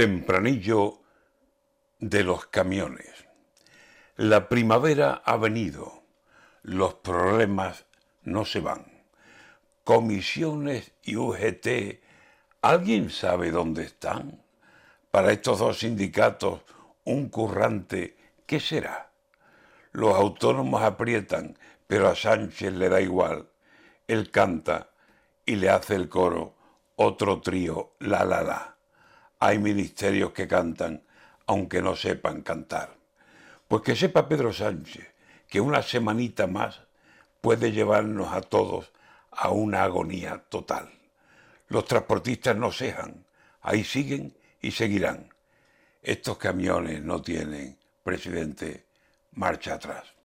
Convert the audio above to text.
Tempranillo de los camiones. La primavera ha venido, los problemas no se van. Comisiones y UGT, ¿alguien sabe dónde están? Para estos dos sindicatos, un currante, ¿qué será? Los autónomos aprietan, pero a Sánchez le da igual. Él canta y le hace el coro otro trío, la la la. Hay ministerios que cantan aunque no sepan cantar. Pues que sepa Pedro Sánchez que una semanita más puede llevarnos a todos a una agonía total. Los transportistas no cejan, ahí siguen y seguirán. Estos camiones no tienen, presidente, marcha atrás.